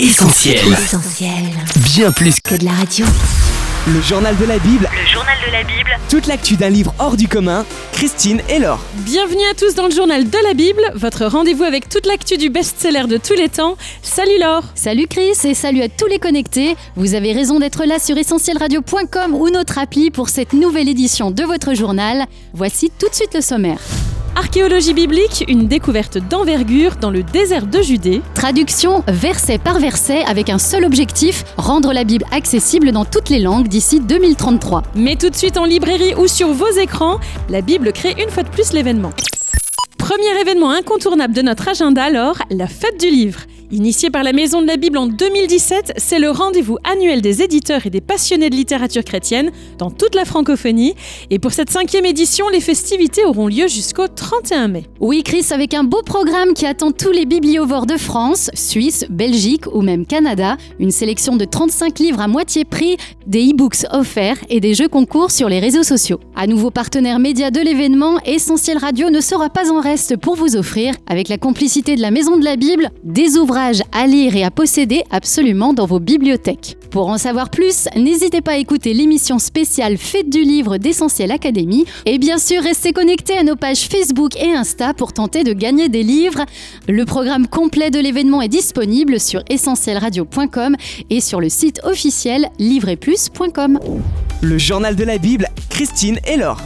Essentiel. Essentiel. Bien plus Que de la radio. Le journal de la Bible, Le journal de la Bible, toute l'actu d'un livre hors du commun, Christine et Laure. Bienvenue à tous dans le journal de la Bible, votre rendez-vous avec toute l'actu du best-seller de tous les temps. Salut Laure Salut Chris et salut à tous les connectés. Vous avez raison d'être là sur essentielradio.com ou notre appli pour cette nouvelle édition de votre journal. Voici tout de suite le sommaire. Archéologie biblique, une découverte d'envergure dans le désert de Judée. Traduction verset par verset avec un seul objectif, rendre la Bible accessible dans toutes les langues d'ici 2033. Mais tout de suite en librairie ou sur vos écrans, la Bible crée une fois de plus l'événement. Premier événement incontournable de notre agenda alors, la fête du livre. Initiée par la Maison de la Bible en 2017, c'est le rendez-vous annuel des éditeurs et des passionnés de littérature chrétienne dans toute la francophonie. Et pour cette cinquième édition, les festivités auront lieu jusqu'au 31 mai. Oui Chris, avec un beau programme qui attend tous les bibliovores de France, Suisse, Belgique ou même Canada, une sélection de 35 livres à moitié prix, des e-books offerts et des jeux concours sur les réseaux sociaux. À nouveau partenaire média de l'événement, Essentiel Radio ne sera pas en reste pour vous offrir, avec la complicité de la Maison de la Bible, des ouvrages à lire et à posséder absolument dans vos bibliothèques. Pour en savoir plus, n'hésitez pas à écouter l'émission spéciale Fête du livre d'Essentiel Académie et bien sûr restez connectés à nos pages Facebook et Insta pour tenter de gagner des livres. Le programme complet de l'événement est disponible sur essentielradio.com et sur le site officiel livreetplus.com. Le journal de la Bible, Christine et Laure.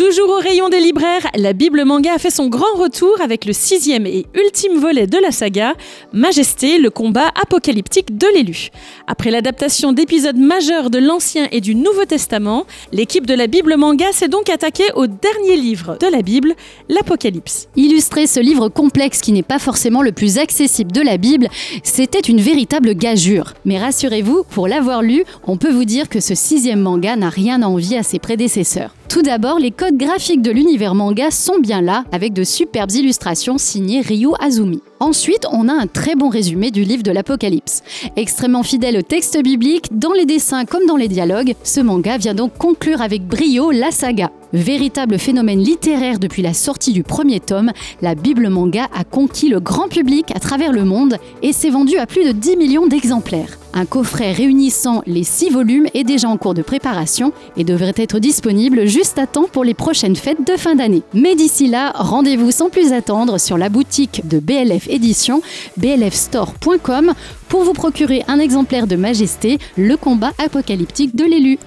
Toujours au rayon des libraires, la Bible manga a fait son grand retour avec le sixième et ultime volet de la saga, Majesté, le combat apocalyptique de l'élu. Après l'adaptation d'épisodes majeurs de l'Ancien et du Nouveau Testament, l'équipe de la Bible manga s'est donc attaquée au dernier livre de la Bible, l'Apocalypse. Illustrer ce livre complexe qui n'est pas forcément le plus accessible de la Bible, c'était une véritable gageure. Mais rassurez-vous, pour l'avoir lu, on peut vous dire que ce sixième manga n'a rien à envier à ses prédécesseurs. Tout d'abord, les codes graphiques de l'univers manga sont bien là, avec de superbes illustrations signées Ryu Azumi. Ensuite, on a un très bon résumé du livre de l'Apocalypse. Extrêmement fidèle au texte biblique, dans les dessins comme dans les dialogues, ce manga vient donc conclure avec brio la saga. Véritable phénomène littéraire depuis la sortie du premier tome, la Bible manga a conquis le grand public à travers le monde et s'est vendue à plus de 10 millions d'exemplaires. Un coffret réunissant les 6 volumes est déjà en cours de préparation et devrait être disponible juste à temps pour les prochaines fêtes de fin d'année. Mais d'ici là, rendez-vous sans plus attendre sur la boutique de BLF Édition, blfstore.com, pour vous procurer un exemplaire de Majesté, le combat apocalyptique de l'élu.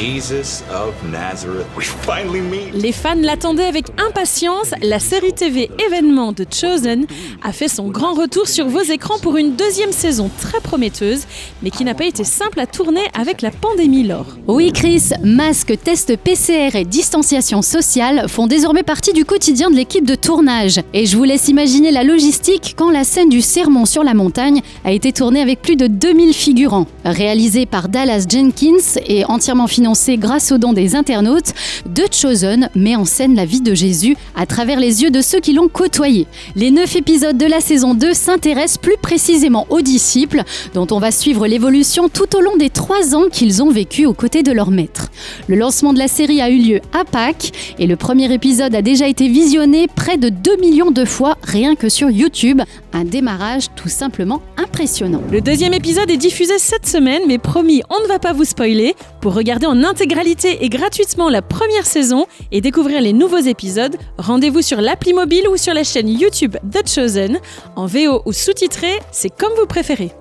Jesus of Nazareth. We finally meet. Les fans l'attendaient avec impatience. La série TV événement de Chosen a fait son grand retour sur vos écrans pour une deuxième saison très prometteuse, mais qui n'a pas été simple à tourner avec la pandémie lors. Oui Chris, masque, test PCR et distanciation sociale font désormais partie du quotidien de l'équipe de tournage. Et je vous laisse imaginer la logistique quand la scène du sermon sur la montagne a été tournée avec plus de 2000 figurants. Réalisée par Dallas Jenkins et entièrement financée grâce aux dons des internautes, The Chosen met en scène la vie de Jésus à travers les yeux de ceux qui l'ont côtoyé. Les neuf épisodes de la saison 2 s'intéressent plus précisément aux disciples, dont on va suivre l'évolution tout au long des trois ans qu'ils ont vécu aux côtés de leur maître. Le lancement de la série a eu lieu à Pâques et le premier épisode a déjà été visionné près de 2 millions de fois rien que sur YouTube. Un démarrage tout simplement impressionnant. Le deuxième épisode est diffusé cette semaine, mais promis, on ne va pas vous spoiler. Pour regarder en intégralité et gratuitement la première saison et découvrir les nouveaux épisodes, rendez-vous sur l'appli mobile ou sur la chaîne YouTube The Chosen. En VO ou sous-titré, c'est comme vous préférez.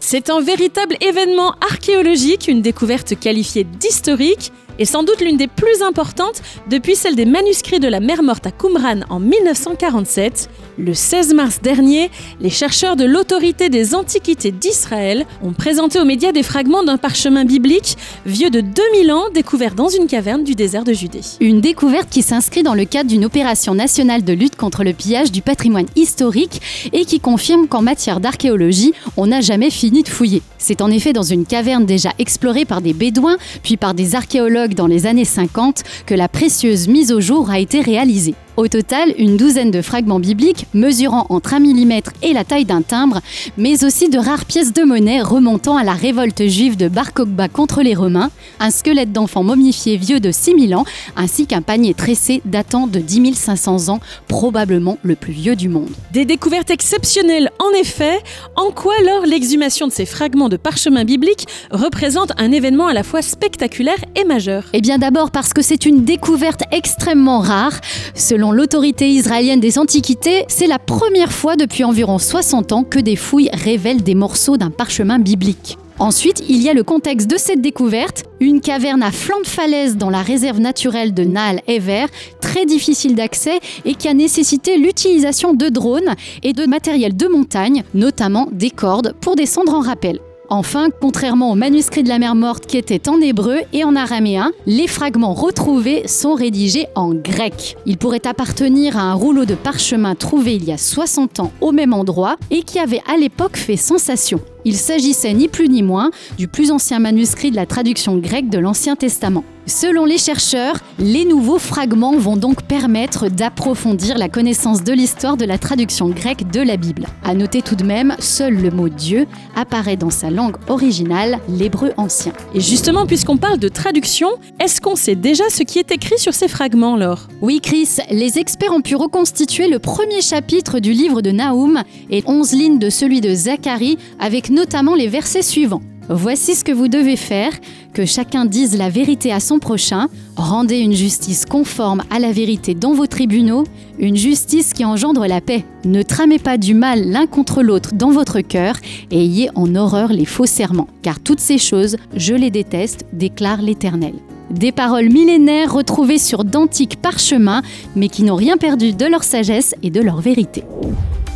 C'est un véritable événement archéologique, une découverte qualifiée d'historique et sans doute l'une des plus importantes depuis celle des manuscrits de la mer morte à Qumran en 1947. Le 16 mars dernier, les chercheurs de l'autorité des antiquités d'Israël ont présenté aux médias des fragments d'un parchemin biblique vieux de 2000 ans découvert dans une caverne du désert de Judée. Une découverte qui s'inscrit dans le cadre d'une opération nationale de lutte contre le pillage du patrimoine historique et qui confirme qu'en matière d'archéologie, on n'a jamais fini de fouiller. C'est en effet dans une caverne déjà explorée par des bédouins, puis par des archéologues dans les années 50, que la précieuse mise au jour a été réalisée. Au total, une douzaine de fragments bibliques mesurant entre 1 mm et la taille d'un timbre, mais aussi de rares pièces de monnaie remontant à la révolte juive de Bar Kokhba contre les Romains, un squelette d'enfant momifié vieux de 6000 ans, ainsi qu'un panier tressé datant de 10 500 ans, probablement le plus vieux du monde. Des découvertes exceptionnelles, en effet. En quoi alors l'exhumation de ces fragments de parchemin biblique représente un événement à la fois spectaculaire et majeur? Eh bien d'abord parce que c'est une découverte extrêmement rare. Selon l'autorité israélienne des Antiquités, c'est la première fois depuis environ 60 ans que des fouilles révèlent des morceaux d'un parchemin biblique. Ensuite, il y a le contexte de cette découverte, une caverne à flanc de falaise dans la réserve naturelle de Naal Ever, très difficile d'accès et qui a nécessité l'utilisation de drones et de matériel de montagne, notamment des cordes, pour descendre en rappel. Enfin, contrairement aux manuscrits de la mer morte qui étaient en hébreu et en araméen, les fragments retrouvés sont rédigés en grec. Ils pourraient appartenir à un rouleau de parchemin trouvé il y a 60 ans au même endroit et qui avait à l'époque fait sensation. Il s'agissait ni plus ni moins du plus ancien manuscrit de la traduction grecque de l'Ancien Testament. Selon les chercheurs, les nouveaux fragments vont donc permettre d'approfondir la connaissance de l'histoire de la traduction grecque de la Bible. À noter tout de même, seul le mot Dieu apparaît dans sa langue originale, l'hébreu ancien. Et justement, puisqu'on parle de traduction, est-ce qu'on sait déjà ce qui est écrit sur ces fragments, Laure? Oui, Chris, les experts ont pu reconstituer le premier chapitre du livre de Naoum et 11 lignes de celui de Zacharie avec notamment les versets suivants. Voici ce que vous devez faire, que chacun dise la vérité à son prochain, rendez une justice conforme à la vérité dans vos tribunaux, une justice qui engendre la paix. Ne tramez pas du mal l'un contre l'autre dans votre cœur et ayez en horreur les faux serments, car toutes ces choses, je les déteste, déclare l'Éternel. Des paroles millénaires retrouvées sur d'antiques parchemins, mais qui n'ont rien perdu de leur sagesse et de leur vérité.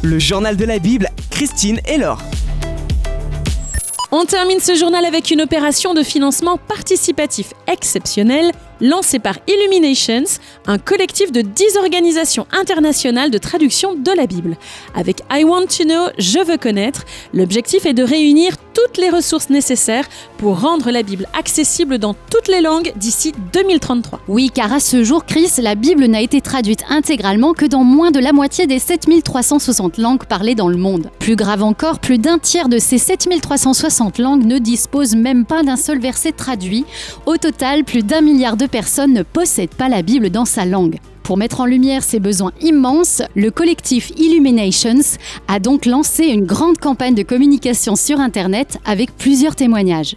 Le journal de la Bible, Christine et Laure. On termine ce journal avec une opération de financement participatif exceptionnelle lancée par Illuminations, un collectif de 10 organisations internationales de traduction de la Bible. Avec I Want to Know, Je veux connaître, l'objectif est de réunir les ressources nécessaires pour rendre la Bible accessible dans toutes les langues d'ici 2033. Oui, car à ce jour, Chris, la Bible n'a été traduite intégralement que dans moins de la moitié des 7360 langues parlées dans le monde. Plus grave encore, plus d'un tiers de ces 7360 langues ne disposent même pas d'un seul verset traduit. Au total, plus d'un milliard de personnes ne possèdent pas la Bible dans sa langue. Pour mettre en lumière ces besoins immenses, le collectif Illuminations a donc lancé une grande campagne de communication sur Internet avec plusieurs témoignages.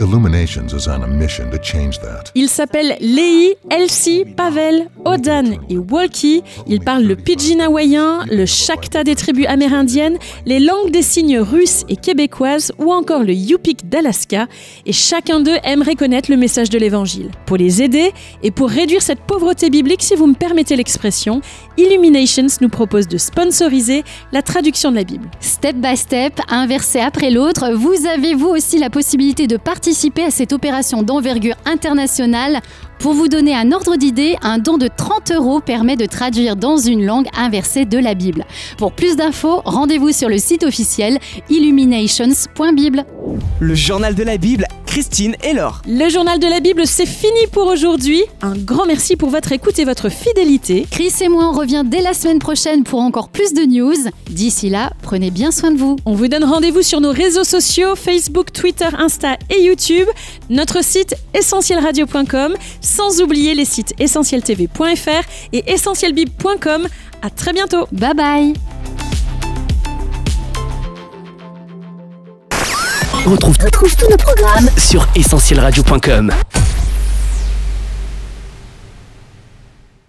Illuminations is on a mission to change that. Ils s'appellent Lei, Elsie, Pavel, Odan et Walkie. Ils parlent le pidgin hawaïen, le shakta des tribus amérindiennes, les langues des signes russes et québécoises ou encore le yupik d'Alaska. Et chacun d'eux aimerait connaître le message de l'évangile. Pour les aider et pour réduire cette pauvreté biblique, si vous me permettez l'expression, Illuminations nous propose de sponsoriser la traduction de la Bible. Step by step, un verset après l'autre, vous avez vous aussi la possibilité de participer à cette opération d'envergure internationale. Pour vous donner un ordre d'idée, un don de 30 euros permet de traduire dans une langue un verset de la Bible. Pour plus d'infos, rendez-vous sur le site officiel illuminations.bible. Le journal de la Bible, Christine et Laure. Le journal de la Bible, c'est fini pour aujourd'hui. Un grand merci pour votre écoute et votre fidélité. Chris et moi, on revient dès la semaine prochaine pour encore plus de news. D'ici là, prenez bien soin de vous. On vous donne rendez-vous sur nos réseaux sociaux Facebook, Twitter, Insta et YouTube. Notre site essentielradio.com, sans oublier les sites essentieltv.fr et essentielbib.com. À très bientôt. Bye bye. On retrouve, tous nos programmes sur essentielradio.com.